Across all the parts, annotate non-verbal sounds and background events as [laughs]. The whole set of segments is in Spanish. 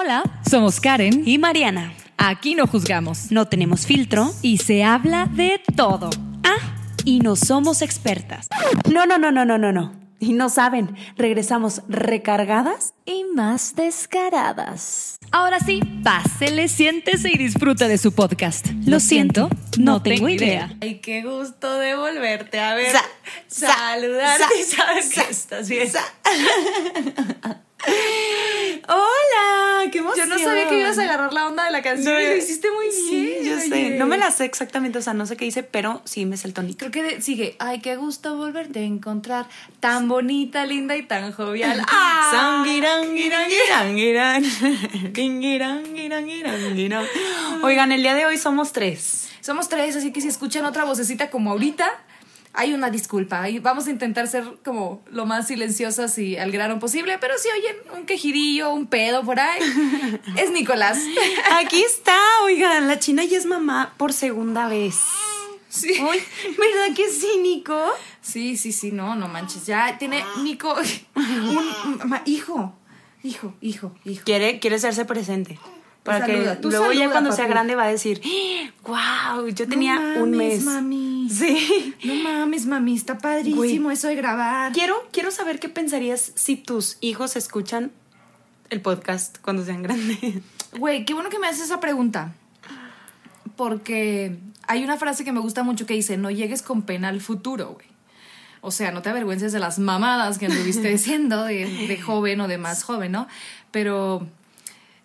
Hola, somos Karen y Mariana. Aquí no juzgamos. No tenemos filtro. Y se habla de todo. Ah, y no somos expertas. No, no, no, no, no, no, no. Y no saben, regresamos recargadas y más descaradas. Ahora sí, pásele, siéntese y disfruta de su podcast. Lo, siento, no, tengo idea. Ay, qué gusto de volverte a ver. saludarte y que estás bien. [laughs] Hola, qué emoción. Yo no sabía que ibas a agarrar la onda de la canción No, y lo hiciste muy bien. Sí, yo sé. No me la sé exactamente, o sea, no sé qué dice, pero sí me sé el tonito. Creo que de- sigue. Ay, qué gusto volverte a encontrar. Tan bonita, linda y tan jovial. ¡Ah! Guinguiranguiranguiranguiran. [laughs] Oigan, el día de hoy somos tres. Somos tres, así que si escuchan otra vocecita como ahorita, hay una disculpa. Y vamos a intentar ser como lo más silenciosas y al grano posible, pero si oyen un quejirillo, un pedo por ahí, [laughs] es Nicolás. Aquí está, oigan, la china ya es mamá por segunda vez. Sí. Uy, ¿verdad que sí, Nico? Sí, sí, sí, no, no manches. Ya tiene Nico [laughs] un hijo. Hijo, hijo, hijo. Quiere, quiere hacerse presente. Para Saluda, que luego ya cuando sea grande va a decir, [gasps] wow, yo tenía No un mes. mami. [laughs] Sí. No mames, mami, está padrísimo eso de grabar. Quiero, quiero saber qué pensarías si tus hijos escuchan el podcast cuando sean grandes. Güey, qué bueno que me haces esa pregunta. Porque hay una frase que me gusta mucho que dice, no llegues con pena al futuro, güey. O sea, no te avergüences de las mamadas que anduviste [laughs] diciendo de, de joven o de más joven, ¿no? Pero,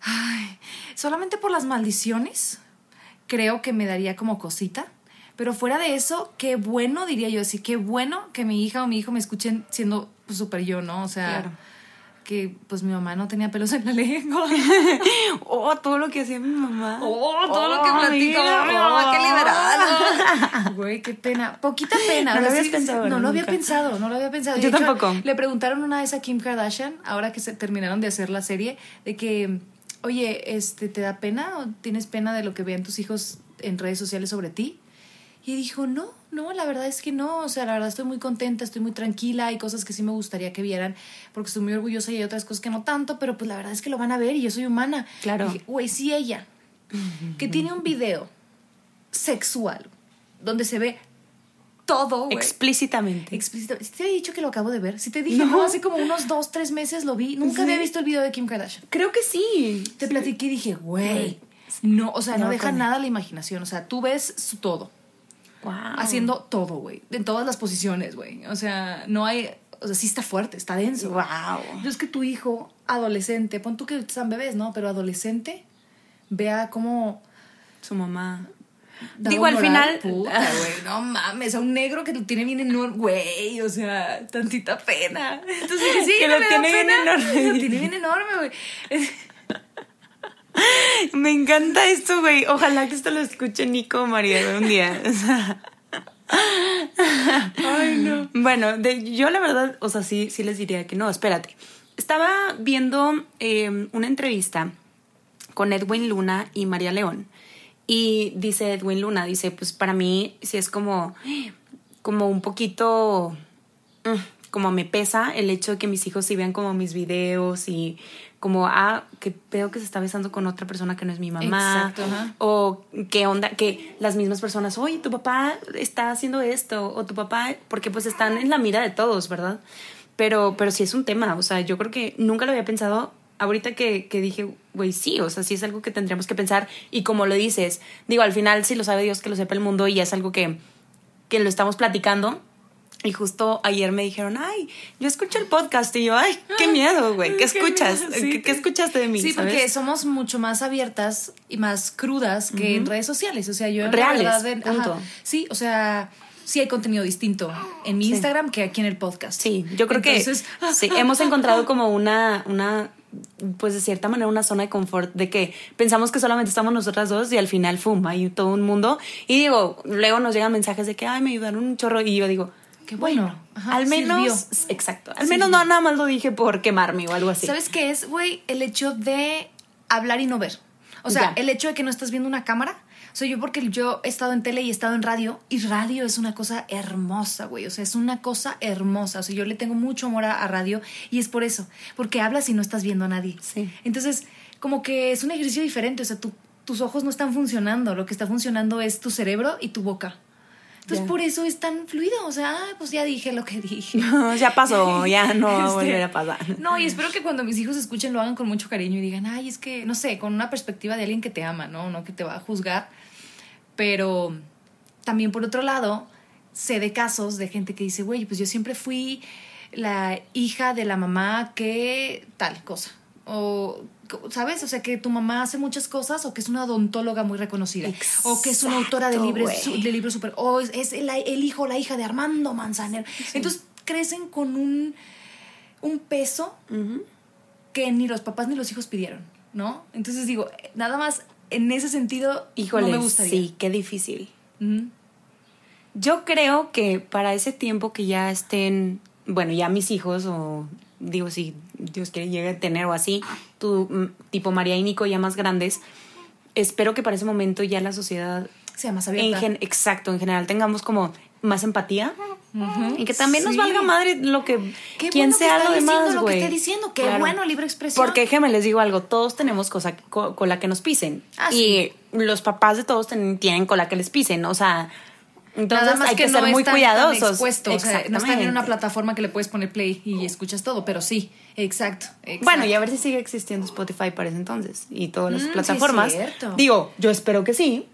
ay, solamente por las maldiciones, creo que me daría como cosita. Pero fuera de eso, qué bueno, diría yo así, qué bueno que mi hija o mi hijo me escuchen siendo pues, súper yo, ¿no? O sea, Claro. que pues mi mamá no tenía pelos en la [laughs] lengua. [laughs] Oh, todo lo que hacía mi mamá. Oh, todo lo que Oh, platico. mira, mi mamá, qué oh. liberal. [laughs] Güey, qué pena. Poquita pena. No lo habías pensado, No lo había pensado, no lo había pensado. Yo De hecho, tampoco. Le preguntaron una vez a Kim Kardashian, ahora que se terminaron de hacer la serie, de que, oye, este, ¿te da pena o tienes pena de lo que vean tus hijos en redes sociales sobre ti? Y dijo, no, no, la verdad es que no, o sea, la verdad estoy muy contenta, estoy muy tranquila, hay cosas que sí me gustaría que vieran, porque estoy muy orgullosa y hay otras cosas que no tanto, pero pues la verdad es que lo van a ver y yo soy humana. Claro. Dije, Güey, sí ella, que tiene un video sexual donde se ve todo, güey. Explícitamente. Explícito. ¿Sí te he dicho que lo acabo de ver? Si te dije, No. no, hace como unos dos, tres meses lo vi. Nunca Sí. había visto el video de Kim Kardashian. Creo que sí. Te platiqué y dije, güey. No, o sea, no, No, deja con- nada a la imaginación. O sea, tú ves su todo. Wow. Haciendo todo, güey. En todas las posiciones, güey. O sea, no hay. O sea, sí está fuerte, está denso. Wow. Yo es que tu hijo, adolescente, pon tú que están bebés, ¿no? Pero adolescente, vea cómo. Su mamá. Digo, al final- Puta, güey, no mames, a un negro que lo tiene bien enorme, güey, o sea, tantita pena. Entonces sí, [laughs] Que no lo me da tiene bien enorme. Lo tiene bien enorme, güey. [laughs] [laughs] Me encanta esto, güey. Ojalá que esto lo escuche Nico o María un día. O [laughs] sea. Ay, no. Bueno, de- yo la verdad, o sea, sí, sí les diría que no, espérate. Estaba viendo eh, una entrevista con Edwin Luna y María León. Y dice Edwin Luna, dice, pues para mí sí es como, como un poquito, mm, como me pesa el hecho de que mis hijos sí vean como mis videos y como, ah, que veo que se está besando con otra persona que no es mi mamá. Exacto. O qué onda, que las mismas personas, oye, tu papá está haciendo esto, o tu papá, porque pues están en la mira de todos, ¿verdad? Pero, pero sí es un tema, o sea, yo creo que nunca lo había pensado. Ahorita que, que dije, güey, sí, o sea, sí es algo que tendríamos que pensar. Y como lo dices, digo, al final, si lo sabe Dios, que lo sepa el mundo, y es algo que, que lo estamos platicando. Y justo ayer me dijeron, ay, yo escucho el podcast. Y yo, ay, qué miedo, güey, ¿qué [laughs] escuchas? sí. ¿Qué, qué escuchaste de mí? Sí, porque somos mucho más abiertas y más crudas que en redes sociales. O sea, yo en Reales, verdad, en- punto. sí, o sea, sí hay contenido distinto en mi Instagram que aquí en el podcast. Sí, yo creo Entonces- que sí, hemos encontrado [laughs] como una, una, pues de cierta manera una zona de confort de que pensamos que solamente estamos nosotras dos y al final, fum, hay todo un mundo. Y digo, luego nos llegan mensajes de que, ay, me ayudaron un chorro y yo digo, Qué bueno. bueno, Ajá, al menos, sirvió. exacto, al menos no nada más lo dije por quemarme o algo así. ¿Sabes qué es, güey? El hecho de hablar y no ver. O sea, Ya. el hecho de que no estás viendo una cámara. O sea, yo porque yo he estado en tele y he estado en radio y radio es una cosa hermosa, güey. O sea, es una cosa hermosa. O sea, yo le tengo mucho amor a, a radio y es por eso. Porque hablas y no estás viendo a nadie. Sí. Entonces, como que es un ejercicio diferente, o sea, tu- tus ojos no están funcionando, lo que está funcionando es tu cerebro y tu boca. Entonces por eso es tan fluido, o sea, pues ya dije lo que dije. [laughs] ya pasó, [laughs] ya no va a Este, volver a pasar. No, y espero que cuando mis hijos escuchen lo hagan con mucho cariño y digan, ay, es que, no sé, con una perspectiva de alguien que te ama, ¿no? No que te va a juzgar. Pero también por otro lado, sé de casos de gente que dice, güey, pues yo siempre fui la hija de la mamá que tal cosa. O, ¿sabes? O sea, que tu mamá hace muchas cosas o que es una odontóloga muy reconocida. o que es una autora de, libros, su- de libros super... O es, es el, el hijo o la hija de Armando Manzanero. Entonces crecen con un, un peso que ni los papás ni los hijos pidieron, ¿no? Entonces digo, nada más en ese sentido Híjole, no me gustaría. sí, qué difícil. Yo creo que para ese tiempo que ya estén, bueno, ya mis hijos o digo si Dios quiere llegue a tener o así, tu mm, tipo María y Nico ya más grandes, espero que para ese momento ya la sociedad Sea más en abierta. gen- exacto, en general tengamos como más empatía y que también nos valga madre lo que Qué quien bueno que sea está lo demás, que güey. está diciendo, qué Claro. bueno, libre expresión. Porque déjenme les digo algo, todos tenemos cosa co- con la que nos pisen Ah, y sí. los papás de todos ten- tienen con la que les pisen, o sea, entonces Nada más hay que, ser muy tan cuidadosos. o sea, no están en una plataforma que le puedes poner play y escuchas todo, pero sí, exacto. exacto. Bueno, y a ver si sigue existiendo Spotify para ese entonces y todas las Mm, sí es plataformas. cierto. Digo, yo espero que sí,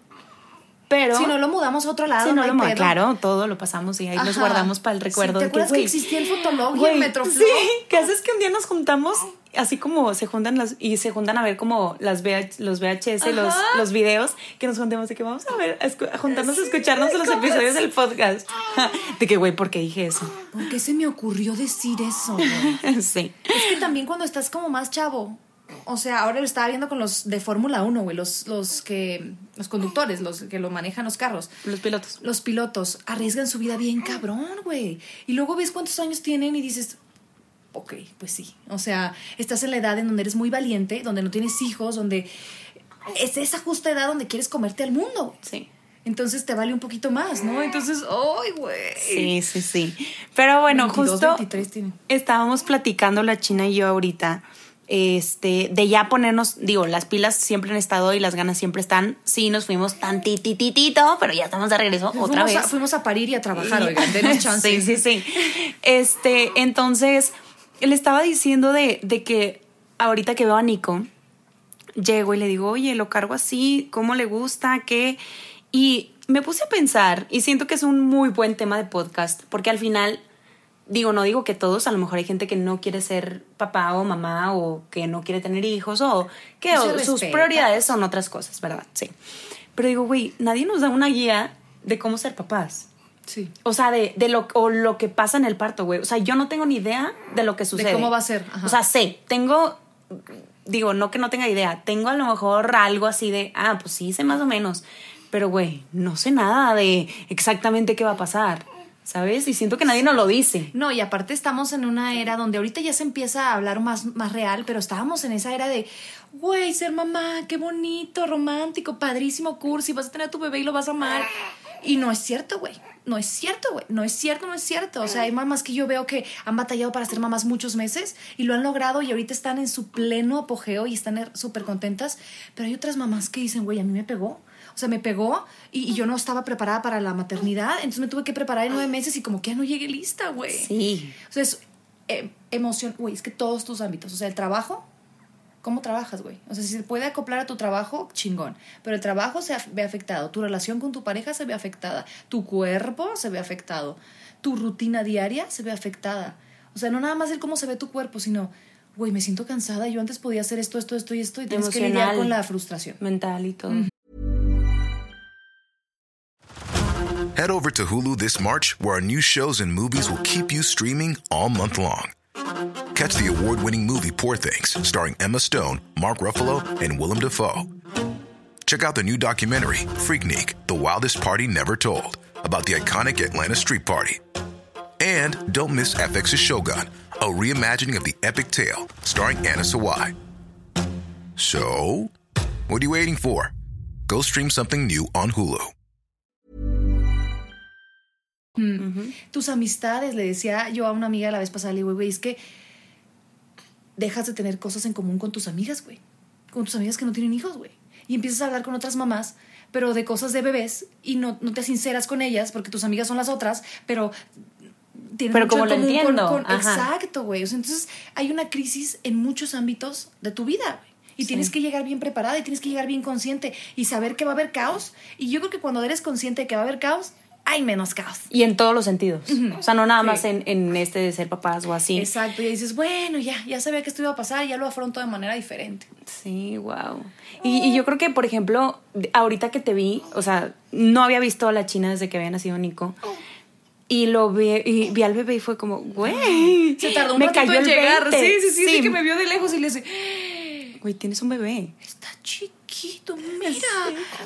pero Si no lo mudamos a otro lado, si no hay lo pedo. claro, todo lo pasamos y ahí los Ajá. guardamos para el Sí, recuerdo. ¿te de acuerdas que existía el Fotolog y el Metroflow? Sí, ¿qué haces que un día nos juntamos así como se juntan las y se juntan a ver como las VH, los VHS, los, Ajá. los videos que nos juntemos de que vamos a ver, a, escu- a juntarnos a escucharnos los ¿cómo episodios del podcast. [laughs] De que, güey, ¿por qué dije eso? ¿Por qué se me ocurrió decir eso? [laughs] sí. Es que también cuando estás como más chavo, o sea, ahora lo estaba viendo con los de Fórmula 1, güey, los, los que, los conductores, los que lo manejan los carros. Los pilotos. Los pilotos arriesgan su vida bien cabrón, güey. Y luego ves cuántos años tienen y dices, ok, pues sí. O sea, estás en la edad en donde eres muy valiente, donde no tienes hijos, donde es esa justa edad donde quieres comerte al mundo. güey. Sí. Entonces te vale un poquito más, ¿no? Entonces, ¡ay, güey! Sí, sí, sí. Pero bueno, 22, justo 23 tienen. estábamos platicando la China y yo ahorita. Este, de ya ponernos, digo, las pilas siempre han estado y las ganas siempre están. Sí, nos fuimos tan titititito, pero ya estamos de regreso otra fuimos vez. A, fuimos a parir y a trabajar, oigan, denos [laughs] chance. Sí, sí, sí. Este, entonces, le estaba diciendo de, de que ahorita que veo a Nico, llego y le digo, oye, lo cargo así, ¿cómo le gusta? ¿Qué? Y me puse a pensar, y siento que es un muy buen tema de podcast, porque al final, digo, no digo que todos, a lo mejor hay gente que no quiere ser papá o mamá, o que no quiere tener hijos, o que o sus prioridades son otras cosas, ¿verdad? Sí. Pero digo, güey, nadie nos da una guía de cómo ser papás. Sí. O sea, de, de lo, o lo que pasa en el parto, güey. O sea, yo no tengo ni idea de lo que sucede. cómo va a ser, ajá. O sea, sé, tengo, digo, no que no tenga idea, tengo a lo mejor algo así de, ah, pues sí, sé más o menos. Pero, güey, no sé nada de exactamente qué va a pasar, ¿sabes? Y siento que nadie nos lo dice. No, y aparte estamos en una era donde ahorita ya se empieza a hablar más, más real, pero estábamos en esa era de, güey, ser mamá, qué bonito, romántico, padrísimo, cursi, vas a tener a tu bebé y lo vas a amar. Y no es cierto, güey. No es cierto, güey. No es cierto, no es cierto. O sea, hay mamás que yo veo que han batallado para ser mamás muchos meses y lo han logrado y ahorita están en su pleno apogeo y están er- súper contentas. Pero hay otras mamás que dicen, güey, a mí me pegó. O sea, me pegó y, y yo no estaba preparada para la maternidad. Entonces me tuve que preparar en nueve meses y como que ya no llegué lista, güey. Sí. O sea, es eh, emoción, güey, es que todos tus ámbitos, o sea, el trabajo, ¿cómo trabajas, güey? O sea, si se puede acoplar a tu trabajo, chingón, pero el trabajo se ve afectado, tu relación con tu pareja se ve afectada, tu cuerpo se ve afectado, tu rutina diaria se ve afectada. O sea, no nada más el cómo se ve tu cuerpo, sino, güey, me siento cansada, yo antes podía hacer esto, esto, esto y esto, y tienes que lidiar con la frustración. Mental y todo. Head over to Hulu this March, where our new shows and movies will keep you streaming all month long. Catch the award winning movie Poor Things, starring Emma Stone, Mark Ruffalo, and Willem Dafoe. Check out the new documentary, Freaknik The Wildest Party Never Told, about the iconic Atlanta Street Party. And don't miss FX's Shogun, a reimagining of the epic tale, starring Anna Sawai. So, what are you waiting for? Go stream something new on Hulu. Mm. tus amistades, le decía yo a una amiga la vez pasada, le digo, es que dejas de tener cosas en común con tus amigas, güey. con tus amigas que no tienen hijos, güey. Y empiezas a hablar con otras mamás, pero de cosas de bebés, y no, no te sinceras con ellas, porque tus amigas son las otras, pero tienen Pero mucho como en lo común entiendo, con- exacto, güey. O sea, entonces hay una crisis en muchos ámbitos de tu vida, güey. Y tienes que llegar bien preparada y tienes que llegar bien consciente y saber que va a haber caos. Y yo creo que cuando eres consciente de que va a haber caos, hay menos caos. Y en todos los sentidos. O sea, no nada Sí. más en, en este de ser papás o así. Exacto. Y dices, bueno, ya, ya sabía que esto iba a pasar, ya lo afronto de manera diferente. Sí, wow. Y, y yo creo que, por ejemplo, ahorita que te vi, o sea, no había visto a la China desde que había nacido Nico. Y lo vi, y vi al bebé y fue como, güey. Se tardó un me ratito cayó en llegar. 20. Sí, sí, sí, sí, que me vio de lejos y le dice, Güey, tienes un bebé. está chiquito, mira,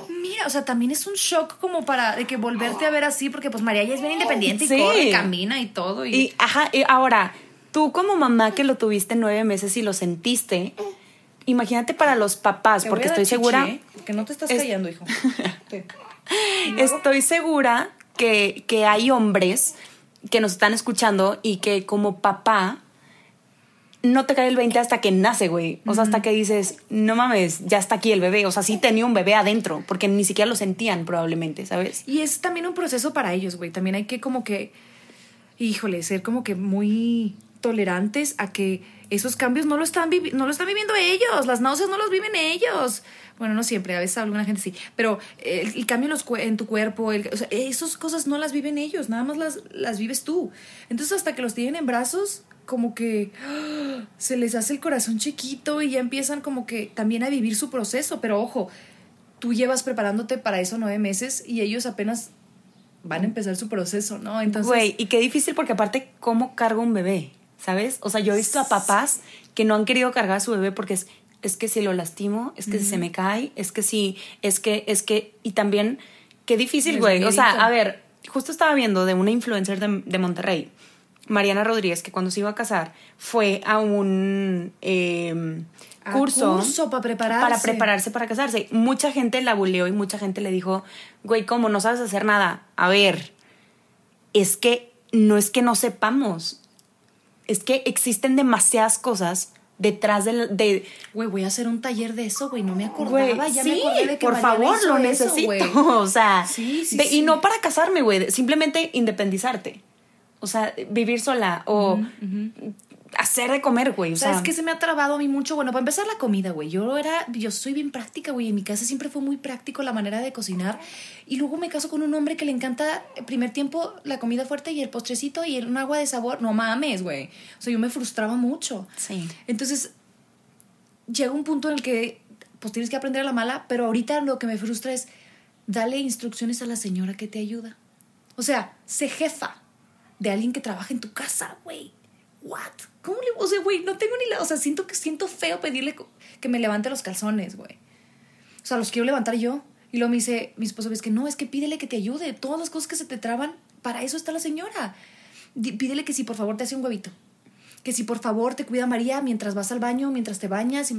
mira, o sea, también es un shock como para de que volverte a ver así, porque pues María ya es bien independiente Sí. y corre camina y todo. Y, Y, ajá, y ahora, tú como mamá que lo tuviste nueve meses y lo sentiste, imagínate para los papás, porque estoy chichi, segura, ¿eh? Que no te estás Es- callando, hijo. [laughs] Estoy segura que, que hay hombres que nos están escuchando y que como papá no te cae el 20 hasta que nace, güey. O sea, hasta que dices, no mames, ya está aquí el bebé. O sea, sí tenía un bebé adentro, porque ni siquiera lo sentían probablemente, ¿sabes? Y es también un proceso para ellos, güey. También hay que como que, híjole, ser como que muy tolerantes a que esos cambios no lo están, vivi- no lo están viviendo ellos, las náuseas no los viven ellos. Bueno, no siempre, a veces alguna gente sí, pero el, el cambio en, los en tu cuerpo, el- o sea, esas cosas no las viven ellos, nada más las, las vives tú. Entonces hasta que los tienen en brazos, como que ¡ah! se les hace el corazón chiquito y ya empiezan como que también a vivir su proceso, pero ojo, tú llevas preparándote para eso nueve meses y ellos apenas van a empezar su proceso, ¿no? Entonces, Güey, y qué difícil porque aparte, ¿cómo cargo un bebé? ¿Sabes? O sea, yo he visto a papás que no han querido cargar a su bebé porque es, es que si lo lastimo, es que si se me cae, es que si, es que, es que, y también, qué difícil, güey. O sea, a ver, justo estaba viendo de una influencer de, de Monterrey, Mariana Rodríguez, que cuando se iba a casar fue a un eh, A curso, curso para prepararse. para prepararse para casarse. Mucha gente la buleó y mucha gente le dijo, güey, ¿cómo no sabes hacer nada? A ver, es que no es que no sepamos, es que existen demasiadas cosas detrás del- de... güey, voy a hacer un taller de eso, güey, no me acordaba, ya sí, me acordé de que por favor, lo necesito. [laughs] o sea, Sí, sí, de- sí. y no para casarme, güey, simplemente independizarte. O sea, vivir sola o hacer de comer, güey. O sea, ¿Sabes qué se me ha trabado a mí mucho? Bueno, para empezar la comida, güey. Yo era, yo soy bien práctica, güey. En mi casa siempre fue muy práctico la manera de cocinar. Y luego me caso con un hombre que le encanta el primer tiempo la comida fuerte y el postrecito y el- un agua de sabor. No mames, güey. O sea, yo me frustraba mucho. Sí. Entonces, llega un punto en el que pues tienes que aprender a la mala, pero ahorita lo que me frustra es dale instrucciones a la señora que te ayuda. O sea, sé jefa de alguien que trabaja en tu casa, güey. What? ¿Cómo le, o sea, güey, no tengo ni la, o sea, siento que siento feo pedirle que me levante los calzones, güey. O sea, los quiero levantar yo. Y luego me dice mi esposo, es que no, es que pídele que te ayude. Todas las cosas que se te traban, para eso está la señora. Pídele que si por favor te hace un huevito. Que si por favor te cuida María mientras vas al baño, mientras te bañas. Y,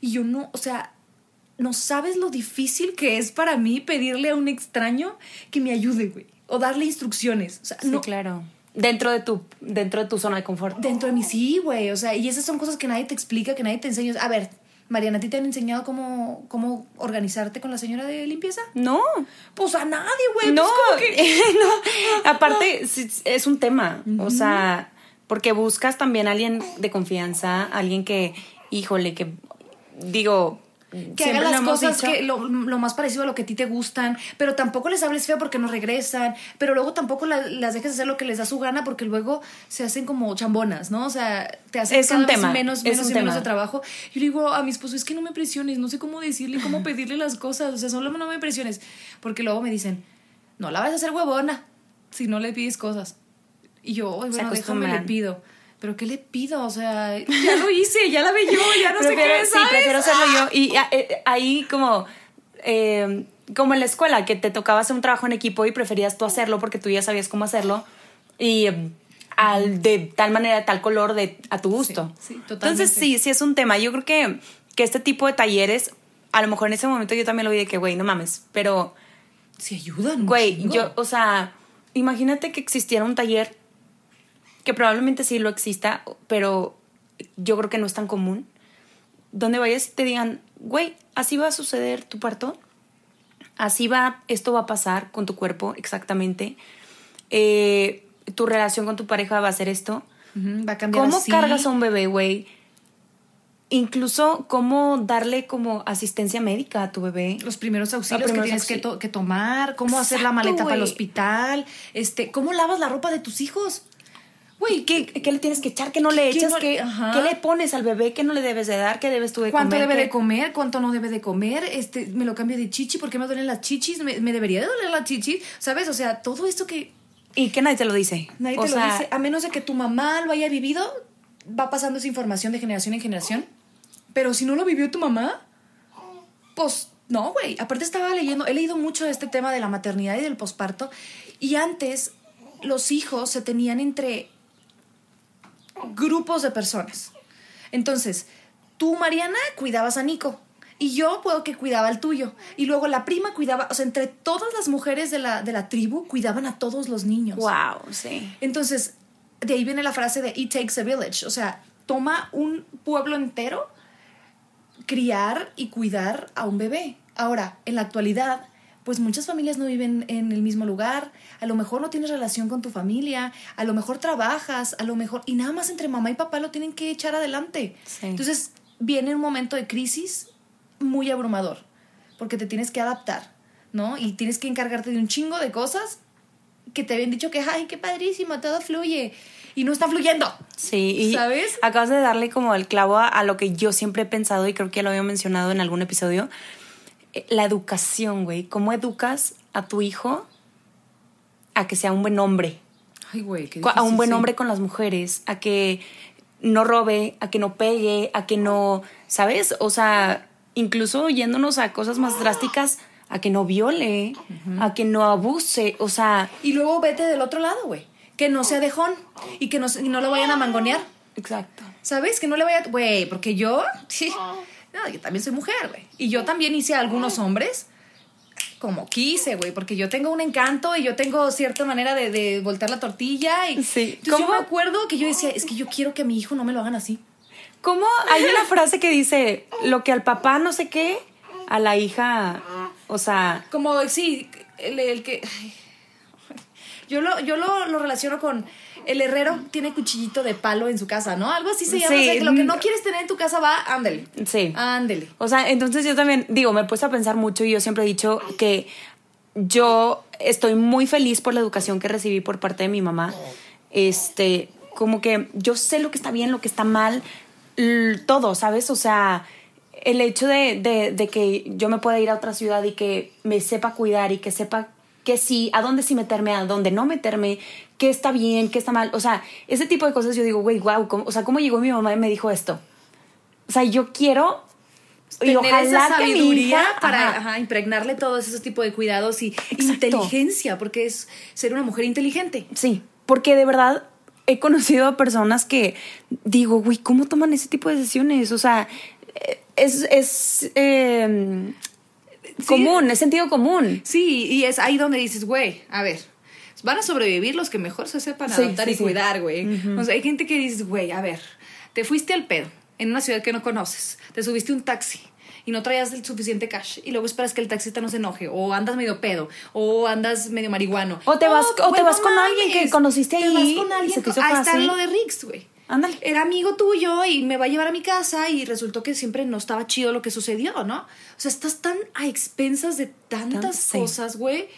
y yo no, o sea, no sabes lo difícil que es para mí pedirle a un extraño que me ayude, güey. O darle instrucciones. O sea, Sí, no, claro. Dentro de tu, dentro de tu zona de confort. dentro de mí sí, güey. O sea, y esas son cosas que nadie te explica, que nadie te enseña. A ver, Mariana, ¿a ti te han enseñado cómo, cómo organizarte con la señora de limpieza? No. Pues a nadie, güey. No, Pues que- [laughs] no. Aparte, es un tema. O sea, porque buscas también a alguien de confianza, alguien que, híjole, que digo. Que siempre hagan las cosas dicho. que lo, lo más parecido a lo que a ti te gustan, pero tampoco les hables feo porque no regresan, pero luego tampoco la- las dejes hacer lo que les da su gana porque luego se hacen como chambonas, ¿no? O sea, te hacen Es un cada vez tema, menos, es menos un y menos de trabajo. Yo le digo a mi esposo, es que no me presiones, no sé cómo decirle, cómo pedirle las cosas, o sea, solo no me presiones, porque luego me dicen, no la vas a hacer huevona si no le pides cosas. Y yo, "Ay, bueno, déjame, le pido. ¿Pero qué le pido? O sea, ya lo hice, ya la ve yo, ya no sé qué, sí, ¿sabes? prefiero hacerlo yo. Y ah, eh, ahí como, eh, como en la escuela, que te tocaba hacer un trabajo en equipo y preferías tú hacerlo porque tú ya sabías cómo hacerlo. Y eh, al, de tal manera, de tal color, de, a tu gusto. Sí, sí, totalmente. Entonces sí, sí es un tema. Yo creo que, que este tipo de talleres, a lo mejor en ese momento yo también lo vi de que, güey, no mames. Pero, Sí ayudan. güey, yo, o sea, imagínate que existiera un taller que probablemente sí lo exista, pero yo creo que no es tan común donde vayas y te digan, güey, así va a suceder tu parto, así va, esto va a pasar con tu cuerpo exactamente, eh, tu relación con tu pareja va a ser esto. Va a cambiar ¿Cómo así. cargas a un bebé, güey? Incluso cómo darle como asistencia médica a tu bebé. los primeros auxilios primeros que tienes que, auxilios. to- que tomar, cómo hacer la maleta para el hospital, este, cómo lavas la ropa de tus hijos. Güey, ¿qué, ¿qué le tienes que echar? ¿Qué no le ¿Qué echas? no- ¿Qué, le pones al bebé? ¿Qué no le debes de dar? ¿Qué debes tú de ¿Cuánto comer? debe ¿Qué- de comer? ¿Cuánto no debe de comer? Este, me lo cambio de chichi, ¿por qué me duelen las chichis? ¿Me, me debería de doler la chichi? ¿Sabes? O sea, todo esto que Y que nadie te lo dice. nadie O te sea, lo dice, a menos de que tu mamá lo haya vivido, va pasando esa información de generación en generación. Pero si no lo vivió tu mamá, pues no, güey. Aparte estaba leyendo, he leído mucho de este tema de la maternidad y del posparto. Y antes los hijos se tenían entre grupos de personas. Entonces, tú, Mariana, cuidabas a Nico. Y yo puedo que cuidaba al tuyo. Y luego la prima cuidaba, o sea, entre todas las mujeres de la, de la tribu cuidaban a todos los niños. Wow, sí. Entonces, de ahí viene la frase de It takes a village. O sea, toma un pueblo entero criar y cuidar a un bebé. Ahora, en la actualidad, pues muchas familias no viven en el mismo lugar, a lo mejor no tienes relación con tu familia, a lo mejor trabajas, a lo mejor, y nada más entre mamá y papá lo tienen que echar adelante. Sí. Entonces, viene un momento de crisis muy abrumador, porque te tienes que adaptar, ¿no? Y tienes que encargarte de un chingo de cosas que te habían dicho que, ay, qué padrísimo, todo fluye, y no está fluyendo. Sí, y ¿Sabes? acabas de darle como el clavo a, a lo que yo siempre he pensado y creo que ya lo había mencionado en algún episodio. La educación, güey. ¿Cómo educas a tu hijo a que sea un buen hombre? Ay, güey, qué a un difícil, buen sí. hombre con las mujeres, a que no robe, a que no pegue, a que no, ¿sabes? O sea, incluso yéndonos a cosas más drásticas, a que no viole, a que no abuse, o sea, Y luego vete del otro lado, güey. Que no sea dejón y que no, se- y no lo vayan a mangonear. exacto. ¿Sabes? Que no le vaya... Güey, porque yo... Sí, no, yo también soy mujer, güey. Y yo también hice a algunos hombres como quise, güey. Porque yo tengo un encanto y yo tengo cierta manera de, de voltear la tortilla. Y, Sí. ¿Cómo? yo me acuerdo que yo decía, es que yo quiero que a mi hijo no me lo hagan así. ¿Cómo? Hay una [laughs] frase que dice, lo que al papá no sé qué, a la hija, o sea, Como, sí, el, el que... ay. Yo lo, yo lo, lo relaciono con el herrero tiene cuchillito de palo en su casa, ¿no? Algo así se llama. Sí. O sea, que lo que no quieres tener en tu casa va, ándele. Sí. Ándele. O sea, entonces yo también, digo, me he puesto a pensar mucho y yo siempre he dicho que yo estoy muy feliz por la educación que recibí por parte de mi mamá. Este, como que yo sé lo que está bien, lo que está mal, todo, ¿sabes? O sea, el hecho de, de, de que yo me pueda ir a otra ciudad y que me sepa cuidar y que sepa que sí, a dónde sí meterme, a dónde no meterme, qué está bien, qué está mal. O sea, ese tipo de cosas yo digo, güey, wow, o sea, ¿cómo llegó mi mamá y me dijo esto? O sea, yo quiero y Tener ojalá esa que mi sabiduría hija- para ajá. ajá, impregnarle todos esos tipos de cuidados y Exacto. inteligencia, porque es ser una mujer inteligente. Sí, porque de verdad he conocido a personas que digo, güey, ¿cómo toman ese tipo de decisiones? O sea, eh, es, es eh, común, es sentido común. Sí, y es ahí donde dices, güey, a ver, van a sobrevivir los que mejor se sepan adaptar sí, y sí. cuidar, güey. O sea, hay gente que dices, güey, a ver, te fuiste al pedo en una ciudad que no conoces, te subiste un taxi y no traías el suficiente cash y luego esperas que el taxista no se enoje o andas medio pedo o andas medio marihuano. O te vas- o te vas con alguien que conociste te ahí vas con y alguien, se te hizo ahí está lo de Riggs, güey. Ándale. Era amigo tuyo y me va a llevar a mi casa y resultó que siempre no estaba chido lo que sucedió, ¿no? O sea, estás tan a expensas de tantas Tan- sí. cosas, güey.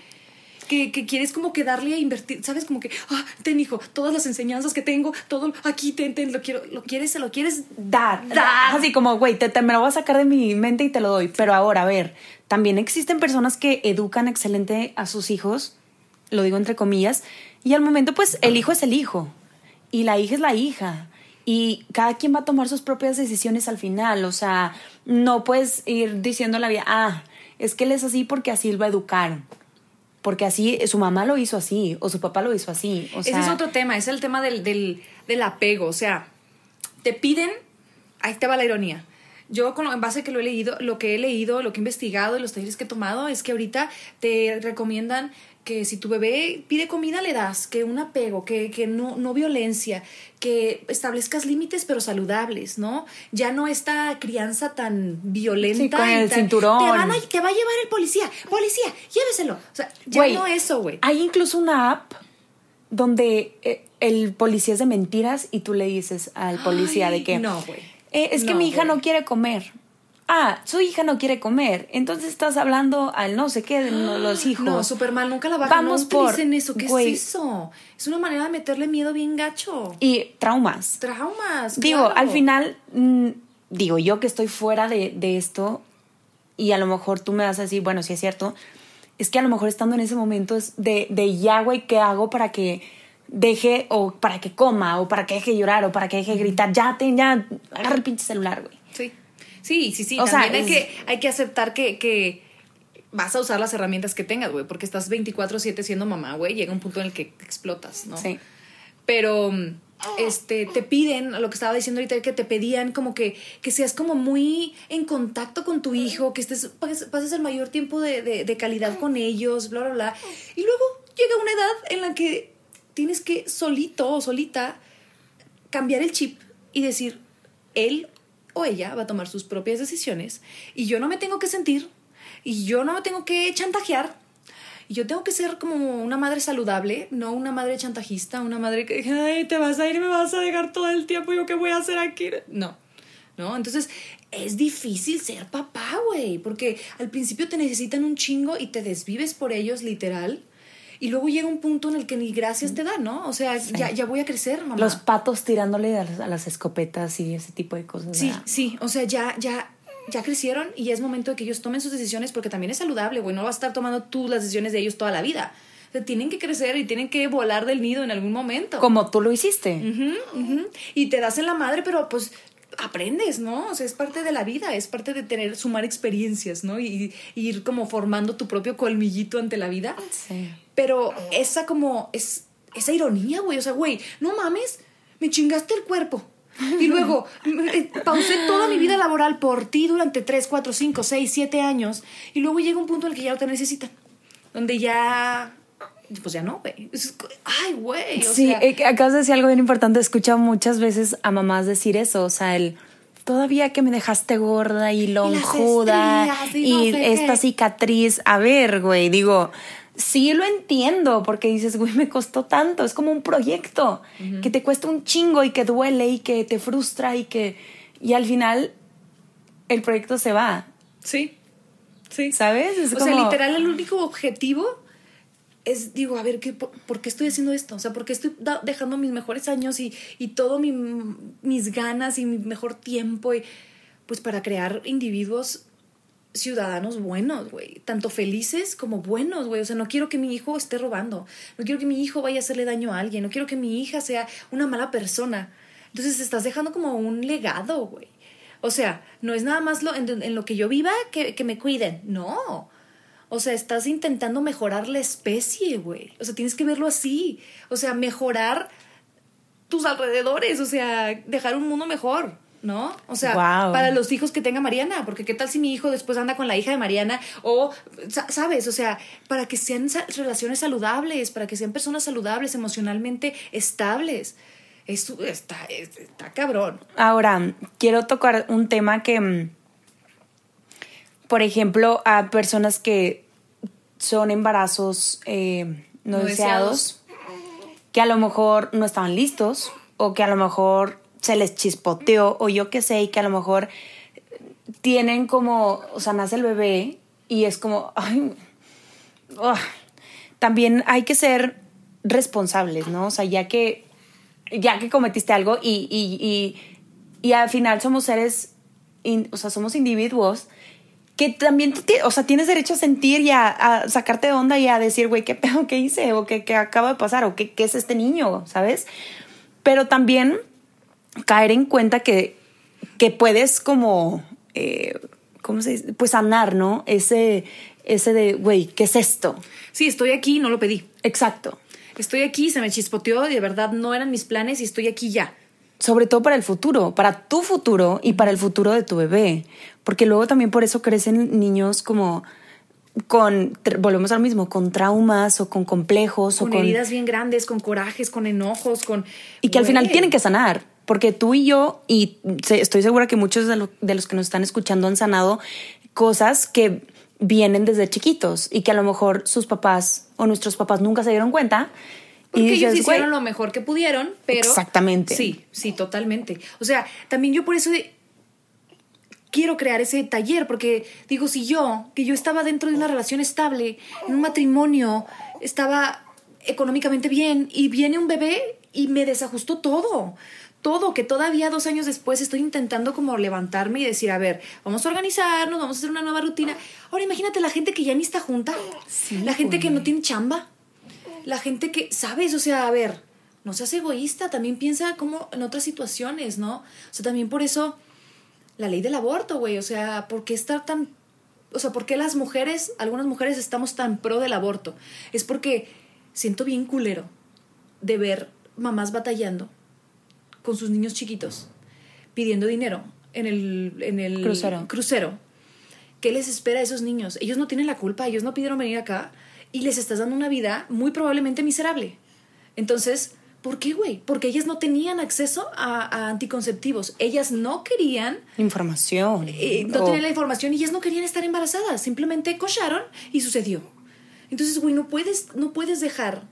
Que, que quieres como que darle a invertir, ¿sabes? Como que, ah, ten hijo, todas las enseñanzas que tengo, todo aquí, ten, ten, lo quiero, lo quieres, se lo quieres Dar, Dar. Así como, güey, te, te- me lo voy a sacar de mi mente y te lo doy. Pero ahora, a ver, también existen personas que educan excelente a sus hijos, lo digo entre comillas, y al momento, pues, el hijo es el hijo y la hija es la hija. Y cada quien va a tomar sus propias decisiones al final. O sea, no puedes ir diciendo la vida, ah, es que él es así porque así lo educaron. Porque así, su mamá lo hizo así, o su papá lo hizo así. O sea, Ese es otro tema, es el tema del, del, del apego. O sea, te piden, ahí te va la ironía. yo con lo, en base a que lo he leído, lo que he leído, lo que he investigado, los talleres que he tomado, es que ahorita te recomiendan que si tu bebé pide comida le das, que un apego, que, que no, no violencia, que establezcas límites pero saludables, ¿no? Ya no esta crianza tan violenta. Sí, con y el tan- cinturón. Te, van a- te va a llevar el policía, policía, lléveselo. O sea, ya no eso, güey. Hay incluso una app donde eh, el policía es de mentiras y tú le dices al policía Ay, de que no, güey. "Eh, es que mi hija no quiere comer. Ah, su hija no quiere comer. Entonces estás hablando al no sé qué de los [gasps] hijos. No, súper mal, nunca la bajan. Vamos no por- utilicen eso. ¿Qué es eso? Es una manera de meterle miedo bien gacho. Y traumas. Traumas. Digo, claro. al final, mm, digo, yo que estoy fuera de, de esto, y a lo mejor tú me vas a decir, bueno, sí es cierto, es que a lo mejor estando en ese momento es de, de ya, güey, ¿qué hago para que deje, o para que coma, o para que deje de llorar, o para que deje de gritar? Ya, ten, ya, agarra el pinche celular, güey. Sí. Sí, sí, sí. O sea, También hay, es- que, hay que aceptar que, que vas a usar las herramientas que tengas, güey, porque estás 24-7 siendo mamá, güey. Llega un punto en el que explotas, ¿no? Sí. pero este te piden lo que estaba diciendo ahorita que te pedían como que que seas como muy en contacto con tu hijo que estés pases, pases el mayor tiempo de, de- de calidad con ellos bla bla bla y luego llega una edad en la que tienes que solito o solita cambiar el chip y decir él o ella va a tomar sus propias decisiones y yo no me tengo que sentir y yo no me tengo que chantajear y yo tengo que ser como una madre saludable, no una madre chantajista, una madre que, ay, te vas a ir me vas a dejar todo el tiempo, ¿yo qué voy a hacer aquí? No, ¿no? Entonces es difícil ser papá, güey, porque al principio te necesitan un chingo y te desvives por ellos, literal. Y luego llega un punto en el que ni gracias te dan, ¿no? O sea, ya, ya voy a crecer, mamá. Los patos tirándole a las, a las escopetas y ese tipo de cosas. Sí, ¿verdad? sí, o sea, ya, ya, ya crecieron y ya es momento de que ellos tomen sus decisiones porque también es saludable, güey, no vas a estar tomando tú las decisiones de ellos toda la vida. O sea, tienen que crecer y tienen que volar del nido en algún mommomento. Como tú lo hiciste. Y te das en la madre, pero pues aprendes, ¿no? O sea, es parte de la vida, es parte de tener, sumar experiencias, ¿no? Y, y ir como formando tu propio colmillito ante la vida. Sí. Pero esa como, es, esa ironía, güey, o sea, güey, no mames, me chingaste el cuerpo. Y [laughs] luego eh, pausé toda mi vida laboral por ti durante 3, 4, 5, 6, 7 años. Y luego llega un punto en el que ya no te necesitan. Donde ya. Pues ya no, güey. Ay, güey. Sí, sea, eh, acabas de decir algo bien importante. He escuchado muchas veces a mamás decir eso. O sea, el todavía que me dejaste gorda y lonjuda y y, no sé esta qué". cicatriz. A ver, güey, digo, sí lo entiendo porque dices, güey, me costó tanto. Es como un proyecto que te cuesta un chingo y que duele y que te frustra y que. Y al final el proyecto se va. Sí. Sí. ¿Sabes? Es o sea, como- literal, el único objetivo es, digo, a ver, ¿qué, por, qué estoy haciendo esto? O sea, ¿por qué estoy dejando mis mejores años y, y todo mi, mis ganas y mi mejor tiempo? Y, pues para crear individuos ciudadanos buenos, güey. Tanto felices como buenos, güey. O sea, no quiero que mi hijo esté robando. No quiero que mi hijo vaya a hacerle daño a alguien. No quiero que mi hija sea una mala persona. Entonces estás dejando como un legado, güey. O sea, no es nada más lo, en, en lo que yo viva que, que me cuiden. No. O sea, estás intentando mejorar la especie, güey. O sea, tienes que verlo así. O sea, mejorar tus alrededores. O sea, dejar un mundo mejor. ¿No? O sea, para los hijos que tenga Mariana, porque qué tal si mi hijo después anda con la hija de Mariana o, sa- ¿sabes? O sea, para que sean relaciones saludables, para que sean personas saludables, emocionalmente estables. Esto está, es- está cabrón. Ahora, quiero tocar un tema que, mm, por ejemplo, a personas que son embarazos eh, no, No deseados, que a lo mejor no estaban listos o que a lo mejor se les chispoteó o yo qué sé, y que a lo mejor tienen como, o sea, nace el bebé y es como, ay, también hay que ser responsables, ¿no? O sea, ya que, ya que cometiste algo y, y, y, y al final somos seres, in- o sea, somos individuos que también, o sea, tienes derecho a sentir y a, a sacarte de onda y a decir, güey, ¿qué pedo que hice? O ¿qué, qué acaba de pasar? O ¿qué, qué es este niño? ¿Sabes? Pero también caer en cuenta que, que puedes como, eh, ¿cómo se dice? Pues sanar, ¿no? Ese, ese de, güey, ¿qué es esto? Sí, estoy aquí, no lo pedí. Exacto. Estoy aquí, se me chispoteó, de verdad no eran mis planes y estoy aquí ya. sobre todo para el futuro, para tu futuro y para el futuro de tu bebé. Porque luego también por eso crecen niños como con, volvemos al mismo, con traumas o con complejos con o con... heridas bien grandes, con corajes, con enojos, con... Y que al final tienen que sanar. Porque tú y yo, y estoy segura que muchos de, lo- de los que nos están escuchando han sanado cosas que vienen desde chiquitos y que a lo mejor sus papás o nuestros papás nunca se dieron cuenta. Porque y ellos dices, hicieron "Güey, lo mejor que pudieron, pero... Exactamente. Sí, sí, totalmente. O sea, también yo por eso quiero crear ese taller, porque digo, si yo, que yo estaba dentro de una relación estable, en un matrimonio, estaba económicamente bien, y viene un bebé y me desajustó todo. Todo, que todavía dos años después estoy intentando como levantarme y decir, a ver, vamos a organizarnos, vamos a hacer una nueva rutina. Ahora imagínate la gente que ya ni está junta, la gente que no tiene chamba, la gente que, ¿sabes? O sea, a ver, no seas egoísta, también piensa como en otras situaciones, ¿no? O sea, también por eso la ley del aborto, güey, o sea, ¿por qué estar tan... O sea, ¿por qué las mujeres, algunas mujeres estamos tan pro del aborto? Es porque siento bien culero de ver mamás batallando con sus niños chiquitos, pidiendo dinero en el, en el Crucero. crucero. ¿Qué les espera a esos niños? Ellos no tienen la culpa, ellos no pidieron venir acá y les estás dando una vida muy probablemente miserable. Entonces, ¿por qué, güey? Porque ellas no tenían acceso a, a anticonceptivos. Ellas no querían, Información. eh, no o- tenían la información y ellas no querían estar embarazadas. Simplemente cocharon y sucedió. Entonces, güey, no puedes, no puedes dejar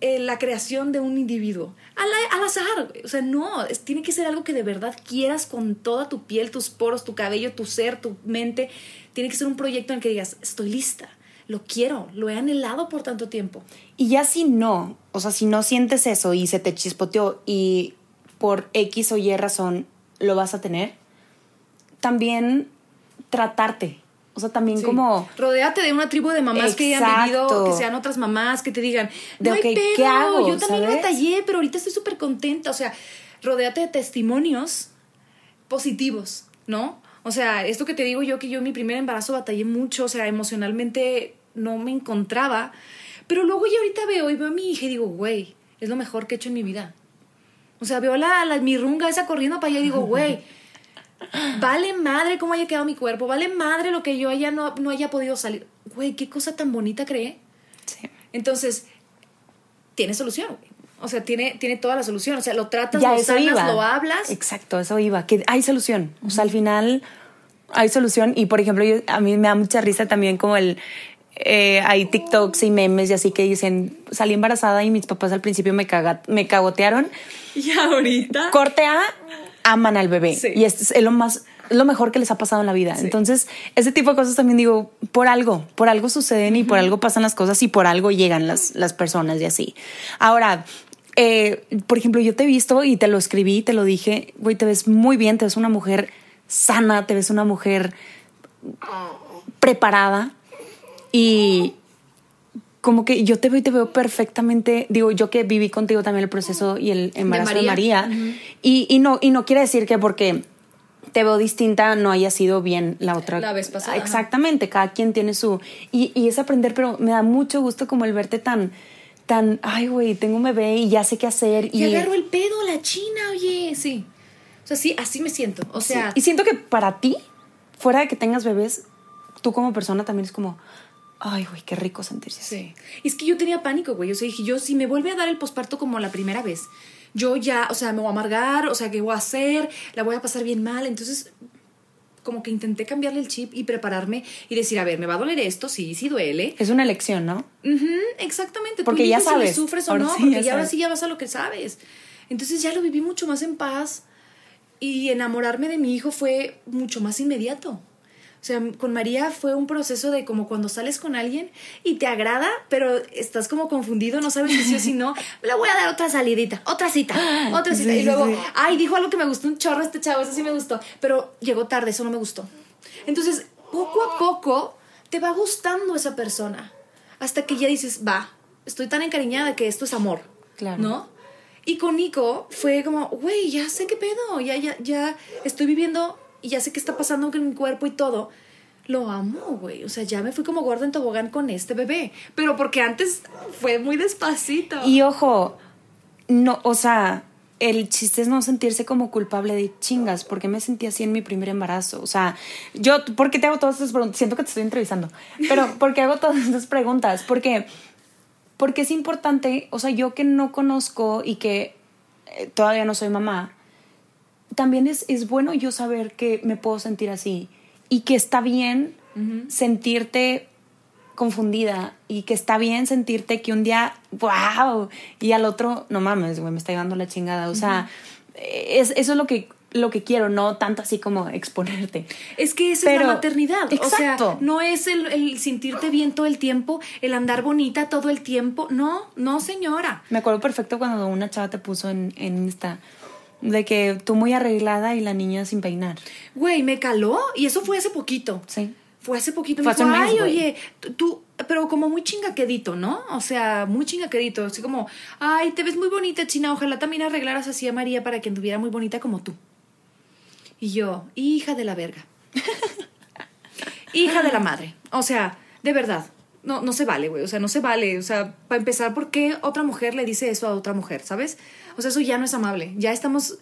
eh, la creación de un individuo al, al azar. güey. O sea, no, es- tiene que ser algo que de verdad quieras con toda tu piel, tus poros, tu cabello, tu ser, tu mente. Tiene que ser un proyecto en el que digas, estoy lista, lo quiero, lo he anhelado por tanto tiempo. Y ya si no, o sea, si no sientes eso y se te chispoteó y por X o Y razón lo vas a tener, también tratarte. O sea, también Sí. como... Rodéate de una tribu de mamás que hayan vivido, que sean otras mamás, que te digan, De, no hay ok, pedo, ¿qué hago? yo también ¿Sabes? batallé, pero ahorita estoy súper contenta. O sea, rodéate de testimonios positivos, ¿no? O sea, esto que te digo yo, que yo en mi primer embarazo batallé mucho, o sea, emocionalmente no me encontraba, pero luego ya ahorita veo y veo a mi hija y digo, güey, es lo mejor que he hecho en mi vida. O sea, veo la, la mi runga esa corriendo para allá y digo, güey, [laughs] vale madre cómo haya quedado mi cuerpo, vale madre lo que yo haya no, no haya podido salir. Güey, qué cosa tan bonita creé. Sí. Entonces, tiene solución, güey. O sea, tiene, tiene toda la solución. O sea, lo tratas, Ya, lo sanas, iba. lo hablas. Exacto, eso iba. Que hay solución. O sea, al final hay solución. Y por ejemplo, yo- a mí me da mucha risa también como el. Eh, hay TikToks y memes y así que dicen, salí embarazada y mis papás al principio me, caga, me cagotearon. [laughs] Y ahorita. Corte A, aman al bebé. Sí. Y es, es lo más lo mejor que les ha pasado en la vida. Entonces, ese tipo de cosas también digo, por algo, por algo suceden y por algo pasan las cosas y por algo llegan las, las personas y así. Ahora, eh, por ejemplo, yo te he visto y te lo escribí, te lo dije, güey, te ves muy bien, te ves una mujer sana, te ves una mujer preparada y como que yo te veo y te veo perfectamente, digo, yo que viví contigo también el proceso y el embarazo de María. María, y, y no, y no quiere decir que porque te veo distinta no haya sido bien la otra. La vez pasada, ajá. Exactamente, cada quien tiene su... Y, y es aprender, pero me da mucho gusto como el verte tan, tan, ay, güey, tengo un bebé y ya sé qué hacer. Y Y, agarro el pedo, la china, oye. Sí. O sea, sí, así me siento. O Sí, sea, y siento que para ti, fuera de que tengas bebés, tú como persona también es como, ay, güey, qué rico sentirse así. Sí. Es que yo tenía pánico, güey. O sea, dije, yo si me vuelve a dar el posparto como la primera vez, yo ya, o sea, me voy a amargar, o sea, ¿qué voy a hacer? La voy a pasar bien mal. Entonces, como que intenté cambiarle el chip y prepararme y decir, a ver, me va a doler esto, sí, sí duele. Es una elección, ¿no? Ujú, exactamente. Tú Porque ya eliges si sabes. sufres o Ahora no, sí, porque ya ahora sabes. sí ya vas a lo que sabes. Entonces ya lo viví mucho más en paz y enamorarme de mi hijo fue mucho más inmediato. O sea, con María fue un proceso de como cuando sales con alguien y te agrada, pero estás como confundido, no sabes si sí o si no. [laughs] Le voy a dar otra salidita, otra cita, [gasps] otra cita. Sí, y luego, sí. ay, dijo algo que me gustó un chorro este chavo, eso sí me gustó. Pero llegó tarde, eso no me gustó. Entonces, poco a poco te va gustando esa persona. Hasta que ya dices, va, estoy tan encariñada que esto es amor. Claro. ¿No? Y con Nico fue como, güey, ya sé qué pedo, ya, ya, ya estoy viviendo y ya sé qué está pasando con mi cuerpo y todo. Lo amo, güey. O sea, ya me fui como gorda en tobogán con este bebé. Pero porque antes fue muy despacito. Y ojo, no, o sea, el chiste es no sentirse como culpable de chingas, porque me sentí así en mi primer embarazo. O sea, yo, ¿por qué te hago todas estas preguntas? Siento que te estoy entrevistando, pero [laughs] ¿por qué hago todas estas preguntas? Porque, porque es importante, o sea, yo que no conozco y que eh, todavía no soy mamá, también es, es bueno yo saber que me puedo sentir así y que está bien sentirte confundida y que está bien sentirte que un día, wow, y al otro, no mames, güey, me está llevando la chingada. O sea, es, eso es lo que lo que quiero, no tanto así como exponerte. Es que esa es la maternidad. Exacto. O sea, no es el, el, sentirte bien todo el tiempo, el andar bonita todo el tiempo. No, no, señora. Me acuerdo perfecto cuando una chava te puso en, en esta. De que tú muy arreglada y la niña sin peinar. Güey, me caló y eso fue hace poquito. Sí. Fue hace poquito. Fue me dijo, ay, oye, tú, pero como muy chingaquedito, ¿no? O sea, muy chingaquedito. Así como, ay, te ves muy bonita, China. Ojalá también arreglaras así a María para que anduviera muy bonita como tú. Y yo, hija de la verga. [laughs] hija de la madre. O sea, de verdad. No, no se vale, güey. O sea, no se vale. O sea, para empezar, ¿por qué otra mujer le dice eso a otra mujer? ¿Sabes? O sea, eso ya no es amable. Ya estamos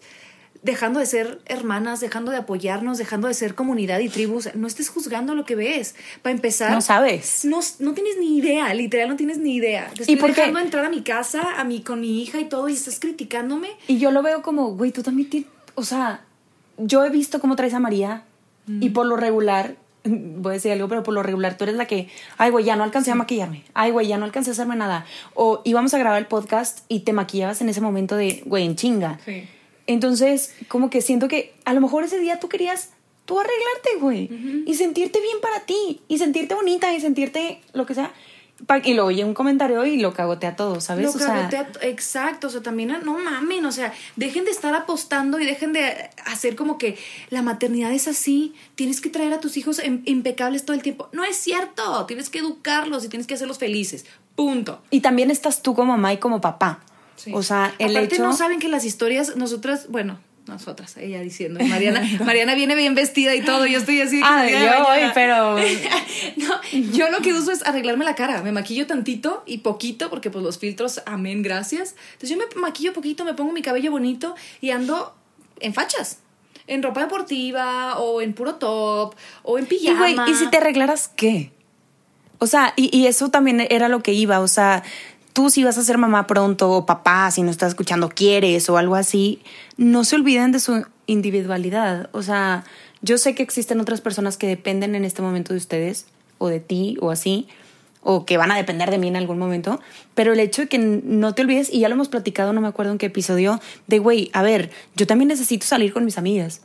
dejando de ser hermanas, dejando de apoyarnos, dejando de ser comunidad y tribus. No estés juzgando lo que ves. Para empezar. No sabes. No, no tienes ni idea, literal, no tienes ni idea. Te estoy ¿Y por dejando entrar a mi casa, a mí, con mi hija y todo, y estás criticándome. Y yo lo veo como, güey, tú también tienes. O sea, yo he visto cómo traes a María, y por lo regular, [laughs] voy a decir algo, pero por lo regular tú eres la que, ay, güey, ya no alcancé a maquillarme, ay, güey, ya no alcancé a hacerme nada. O íbamos a grabar el podcast y te maquillabas en ese momento de, güey, en chinga. Sí. Entonces, como que siento que a lo mejor ese día tú querías tú arreglarte, güey, y sentirte bien para ti, y sentirte bonita, y sentirte lo que sea. Y lo oye un comentario y lo cagotea todo, ¿sabes? Lo cagotea, exacto, o sea, también no mamen, o sea, dejen de estar apostando y dejen de hacer como que la maternidad es así, tienes que traer a tus hijos impecables todo el tiempo. No es cierto, tienes que educarlos y tienes que hacerlos felices, punto. Y también estás tú como mamá y como papá. O sea, el Aparte no saben que las historias, nosotras, bueno, nosotras, ella diciendo, Mariana, [laughs] Mariana viene bien vestida y todo, yo estoy así. Ah, yo voy, pero... [laughs] no, yo lo que uso es arreglarme la cara, me maquillo tantito y poquito, porque pues los filtros, amén, gracias. Entonces yo me maquillo poquito, me pongo mi cabello bonito y ando en fachas. En ropa deportiva, o en puro top, o en pijama. Y, ¿y si te arreglaras qué? O sea, y, y eso también era lo que iba, o sea, tú si vas a ser mamá pronto o papá, si no estás escuchando quieres o algo así, no se olviden de su individualidad. O sea, yo sé que existen otras personas que dependen en este momento de ustedes o de ti o así, o que van a depender de mí en algún momento, pero el hecho de que no te olvides, y ya lo hemos platicado, no me acuerdo en qué episodio, de, güey, a ver, yo también necesito salir con mis amigas.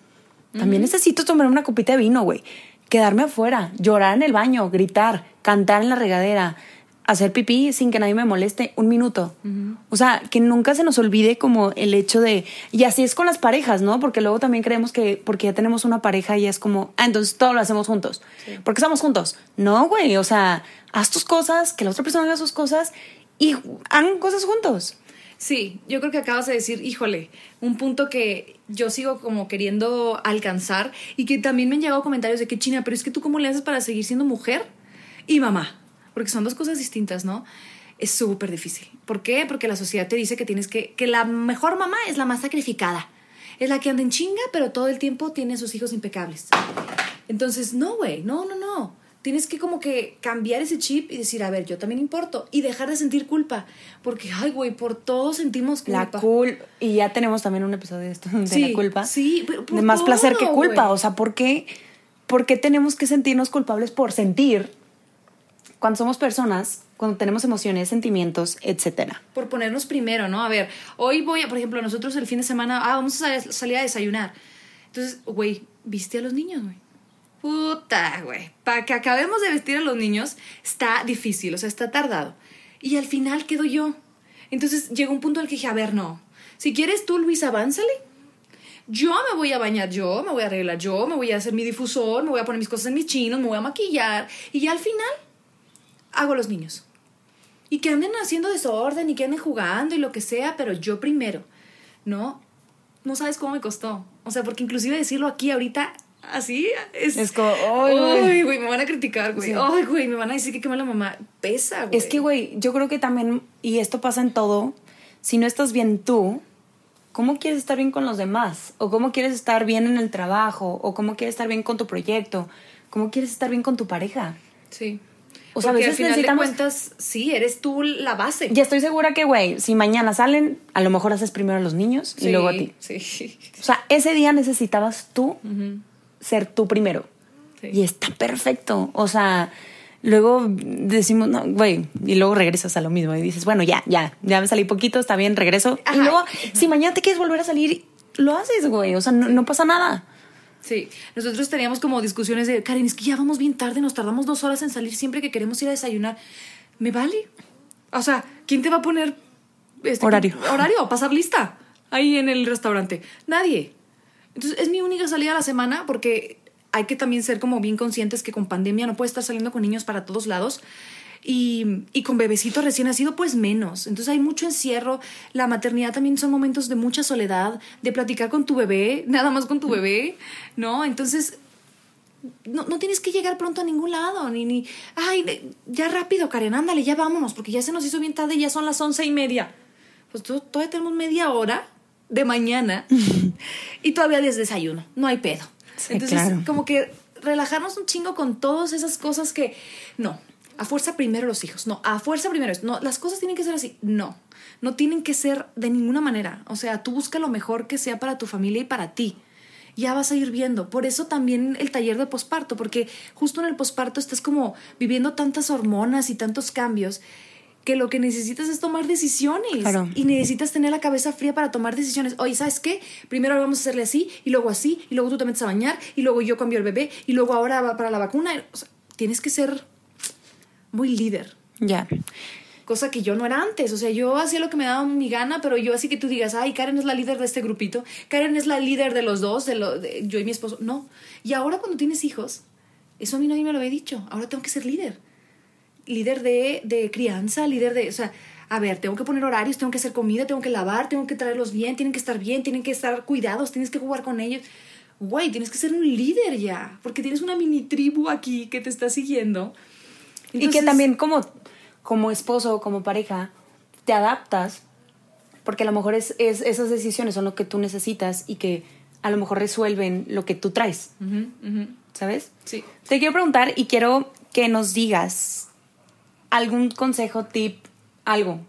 También necesito tomar una copita de vino, güey. Quedarme afuera, llorar en el baño, gritar, cantar en la regadera, hacer pipí sin que nadie me moleste un minuto. O sea, que nunca se nos olvide como el hecho de... Y así es con las parejas, ¿no? Porque luego también creemos que porque ya tenemos una pareja y es como, ah, entonces todo lo hacemos juntos. Porque estamos juntos. No, güey, o sea, haz tus cosas, que la otra persona haga sus cosas y hagan cosas juntos. Sí, yo creo que acabas de decir, híjole, un punto que yo sigo como queriendo alcanzar y que también me han llegado comentarios de que China, pero es que tú cómo le haces para seguir siendo mujer y mamá porque son dos cosas distintas, ¿no? Es súper difícil. ¿Por qué? Porque la sociedad te dice que tienes que, que la mejor mamá es la más sacrificada. Es la que anda en chinga, pero todo el tiempo tiene a sus hijos impecables. Entonces, no, güey, no, no, no. Tienes que como que cambiar ese chip y decir, a ver, yo también importo. Y dejar de sentir culpa. Porque, ay, güey, por todo sentimos culpa. La culpa. Y ya tenemos también un episodio de esto, de la culpa. Sí, De más placer que culpa. O sea, ¿por qué, ¿por qué tenemos que sentirnos culpables por sentir cuando somos personas, cuando tenemos emociones, sentimientos, etcétera. Por ponernos primero, ¿no? A ver, hoy voy a, por ejemplo, nosotros el fin de semana, ah, vamos a salir a desayunar. Entonces, güey, viste a los niños, güey. Puta, güey. Para que acabemos de vestir a los niños está difícil, o sea, está tardado. Y al final quedo yo. Entonces llegó un punto en el que dije, a ver, no. Si quieres tú, Luis, avánzale. Yo me voy a bañar yo, me voy a arreglar yo, me voy a hacer mi difusor, me voy a poner mis cosas en mis chinos, me voy a maquillar. Y ya al final hago los niños. Y que anden haciendo desorden y que anden jugando y lo que sea, pero yo primero, ¿no? No sabes cómo me costó. O sea, porque inclusive decirlo aquí ahorita así es... Es como, ay, güey, me van a criticar, güey. Ay, güey, me van a decir que qué mala mamá. Pesa, güey. Es que, güey, yo creo que también, y esto pasa en todo, si no estás bien tú, ¿cómo quieres estar bien con los demás? ¿O cómo quieres estar bien en el trabajo? ¿O cómo quieres estar bien con tu proyecto? ¿Cómo quieres estar bien con tu pareja? Sí. O sea, a veces al final necesitamos- de cuentas, sí, eres tú la base. Y estoy segura que, güey, si mañana salen, a lo mejor haces primero a los niños y luego a ti. Sí. O sea, ese día necesitabas tú ser tú primero. Sí. Y está perfecto. O sea, luego decimos, no, güey, y luego regresas a lo mismo y dices, bueno, ya, ya, ya me salí poquito, está bien, regreso. Y Ajá. luego, si mañana te quieres volver a salir, lo haces, güey. O sea, no, no pasa nada. Sí, nosotros teníamos como discusiones de, Karen, es que ya vamos bien tarde, nos tardamos dos horas en salir siempre que queremos ir a desayunar. ¿Me vale? O sea, ¿quién te va a poner este, Horario. Horario, pasar lista ahí en el restaurante? Nadie. Entonces, es mi única salida a la semana porque hay que también ser como bien conscientes que con pandemia no puedes estar saliendo con niños para todos lados. Y, y con bebecito recién nacido, pues menos. Entonces hay mucho encierro. La maternidad también son momentos de mucha soledad, de platicar con tu bebé, nada más con tu bebé, ¿no? Entonces, no, no tienes que llegar pronto a ningún lado, ni, ni, ay, ya rápido, Karen, ándale, ya vámonos, porque ya se nos hizo bien tarde, ya son las once y media. Pues to- todavía tenemos media hora de mañana [laughs] y todavía les desayuno, no hay pedo. Sí, Entonces, claro. como que relajarnos un chingo con todas esas cosas que, no, a fuerza primero los hijos, no, a fuerza primero, no, las cosas tienen que ser así, no, no tienen que ser de ninguna manera. O sea, tú busca lo mejor que sea para tu familia y para ti ya vas a ir viendo. Por eso también el taller de posparto, porque justo en el posparto estás como viviendo tantas hormonas y tantos cambios que lo que necesitas es tomar decisiones Claro. y necesitas tener la cabeza fría para tomar decisiones. Oye, ¿sabes qué? Primero vamos a hacerle así y luego así y luego tú te metes a bañar y luego yo cambio el bebé y luego ahora va para la vacuna. O sea, tienes que ser muy líder. Ya. Cosa que yo no era antes. O sea, yo hacía lo que me daba mi gana, pero yo así que tú digas, ay, Karen es la líder de este grupito, Karen es la líder de los dos, de, lo, de yo y mi esposo. No. Y ahora cuando tienes hijos, eso a mí nadie me lo había dicho. Ahora tengo que ser líder. Líder de, de crianza, líder de. O sea, a ver, tengo que poner horarios, tengo que hacer comida, tengo que lavar, tengo que traerlos bien, tienen que estar bien, tienen que estar cuidados, tienes que jugar con ellos. Güey, tienes que ser un líder ya, porque tienes una mini tribu aquí que te está siguiendo. Y que también como, como esposo o como pareja te adaptas porque a lo mejor es, es- esas decisiones son lo que tú necesitas y que a lo mejor resuelven lo que tú traes. ¿sabes? Sí. Te quiero preguntar y quiero que nos digas algún consejo, tip, algo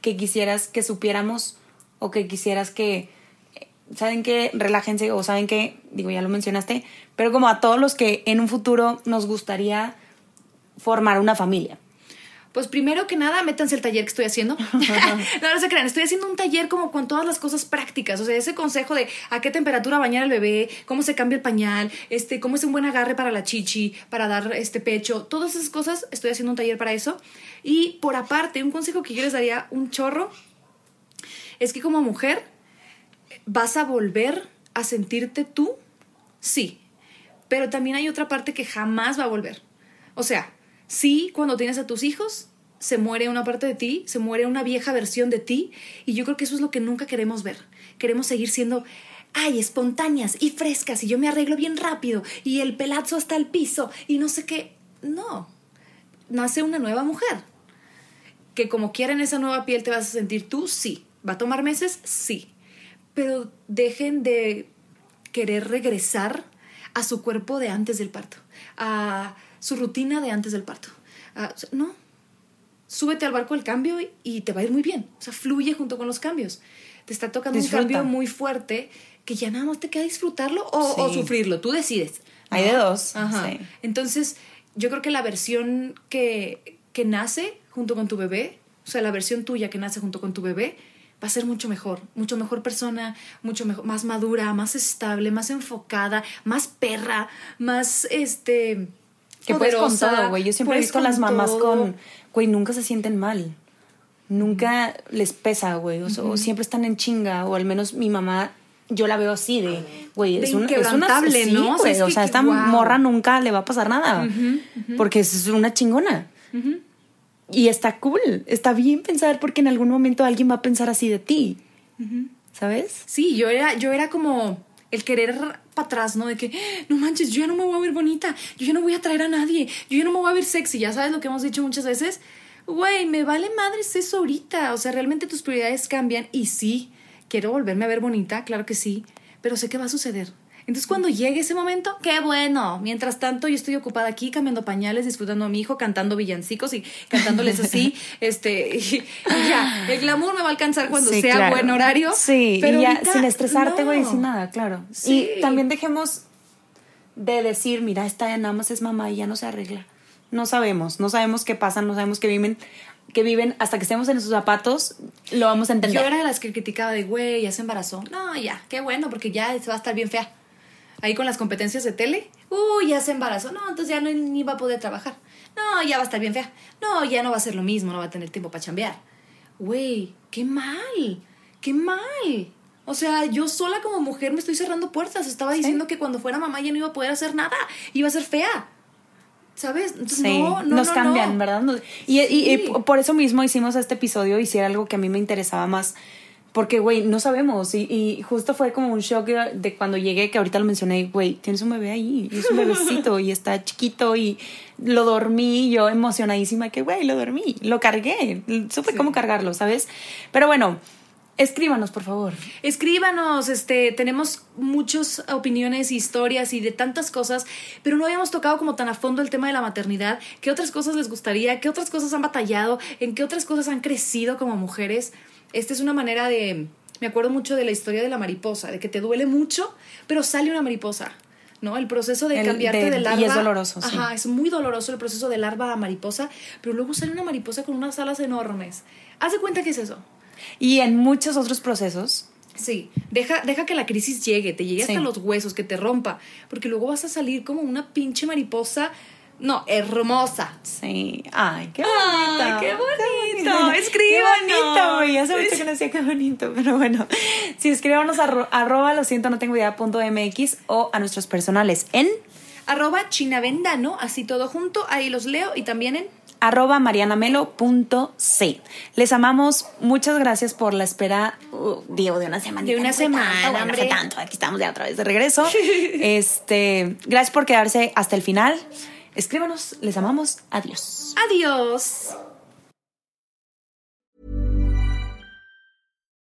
que quisieras que supiéramos o que quisieras que, ¿saben qué? Relájense o saben que, digo, ya lo mencionaste, pero como a todos los que en un futuro nos gustaría formar una familia. Pues primero que nada, métanse el taller que estoy haciendo. [laughs] no, no se crean, estoy haciendo un taller como con todas las cosas prácticas. O sea, ese consejo de a qué temperatura bañar al bebé, cómo se cambia el pañal, este, cómo es un buen agarre para la chichi, para dar este pecho, todas esas cosas, estoy haciendo un taller para eso. Y por aparte, un consejo que yo les daría un chorro es que como mujer vas a volver a sentirte tú, sí, pero también hay otra parte que jamás va a volver. O sea, sí, cuando tienes a tus hijos, se muere una parte de ti, se muere una vieja versión de ti, y yo creo que eso es lo que nunca queremos ver. Queremos seguir siendo, ay, espontáneas y frescas, y yo me arreglo bien rápido, y el pelazo hasta el piso, y no sé qué. No, nace una nueva mujer que como quiera en esa nueva piel te vas a sentir tú, sí. ¿Va a tomar meses? Sí. Pero dejen de querer regresar a su cuerpo de antes del parto, a su rutina de antes del parto. A- o sea, no. Súbete al barco del cambio y, y te va a ir muy bien. O sea, fluye junto con los cambios. Te está tocando Disfruta. un cambio muy fuerte que ya nada más te queda disfrutarlo o, sufrirlo. Tú decides. Hay de dos, Ajá. sí. Entonces, yo creo que la versión que, que nace junto con tu bebé, o sea, la versión tuya que nace junto con tu bebé, va a ser mucho mejor, mucho mejor persona, mucho mejor, más madura, más estable, más enfocada, más perra, más este. Que puedes con todo, güey. Yo siempre he visto a las mamás todo. con, güey, nunca se sienten mal. Nunca les pesa, güey. O, sea, siempre están en chinga. O al menos mi mamá, yo la veo así de, güey, es, un, es una... inquebrantable, sí, ¿no? O sea, es O sea, que esta wow. morra nunca le va a pasar nada. Porque es una chingona. Y está cool. Está bien pensar porque en algún momento alguien va a pensar así de ti. ¿Sabes? Sí, yo era, yo era como el querer para atrás, ¿no? De que, no manches, yo ya no me voy a ver bonita, yo ya no voy a traer a nadie, yo ya no me voy a ver sexy, ya sabes lo que hemos dicho muchas veces. Güey, me vale madres eso ahorita, o sea, realmente tus prioridades cambian y sí, quiero volverme a ver bonita, claro que sí, pero sé que va a suceder. Entonces cuando llegue ese momento, qué bueno. Mientras tanto, yo estoy ocupada aquí cambiando pañales, disfrutando a mi hijo, cantando villancicos y cantándoles así, [laughs] este, y, ya, el glamour me va a alcanzar cuando Sí, sea claro. buen horario. Sí, pero y ya ahorita, sin estresarte, no. güey, sin nada, claro. Sí. Y también dejemos de decir, mira, esta ya nada más es mamá y ya no se arregla. No sabemos, no sabemos qué pasa, no sabemos qué viven, que viven hasta que estemos en sus zapatos, lo vamos a entender. Yo era de las que criticaba de, güey, ya se embarazó. No, ya, qué bueno, porque ya se va a estar bien fea. Ahí con las competencias de tele, uy, ya se embarazó. No, entonces ya no, ni va a poder trabajar. No, ya va a estar bien fea. No, ya no va a ser lo mismo, no va a tener tiempo para chambear. Güey, qué mal, qué mal. O sea, yo sola como mujer me estoy cerrando puertas. Estaba diciendo que cuando fuera mamá ya no iba a poder hacer nada. Iba a ser fea. ¿Sabes? Entonces, Sí, no, no, nos no, cambian, no. ¿verdad? Nos- Y, y- por eso mismo hicimos este episodio y si era algo que a mí me interesaba más. Porque, güey, no sabemos. Y, y justo fue como un shock de, cuando llegué, que ahorita lo mencioné, güey, tienes un bebé ahí, y es un bebecito y está chiquito y lo dormí, yo emocionadísima, que, güey, lo dormí, lo cargué, supe Sí. cómo cargarlo, ¿sabes? Pero bueno, escríbanos, por favor. Escríbanos, este, tenemos muchas opiniones, historias y de tantas cosas, pero no habíamos tocado como tan a fondo el tema de la maternidad. ¿Qué otras cosas les gustaría? ¿Qué otras cosas han batallado? ¿En qué otras cosas han crecido como mujeres? Esta es una manera de... Me acuerdo mucho de la historia de la mariposa, de que te duele mucho, pero sale una mariposa. ¿No? El proceso de El- cambiarte de- de, y larva. es doloroso, sí. Ajá, es muy doloroso el proceso de larva a mariposa, pero luego sale una mariposa con unas alas enormes. Haz de cuenta que es eso. Y en muchos otros procesos, Sí, deja, deja que la crisis llegue, te llegue Sí. hasta los huesos, que te rompa, porque luego vas a salir como una pinche mariposa, no, hermosa. sí. Ay, qué Ay, bonito. qué bonito. Qué Escríbanos. bonito, güey. Hace mucho que no decía qué bonito, pero bueno. Sí, escríbanos a arro- arroba lo siento, no tengo idea punto MX o a nuestros personales en Arroba chinavendano, así todo junto, ahí los leo y también en... arroba marianamelo.c. Les amamos. Muchas gracias por la espera. uh, digo, de una semana. De una semana, bueno, hombre. fue tanto. Aquí estamos ya otra vez de regreso. [laughs] este, gracias por quedarse hasta el final. Escríbanos. Les amamos. Adiós. Adiós.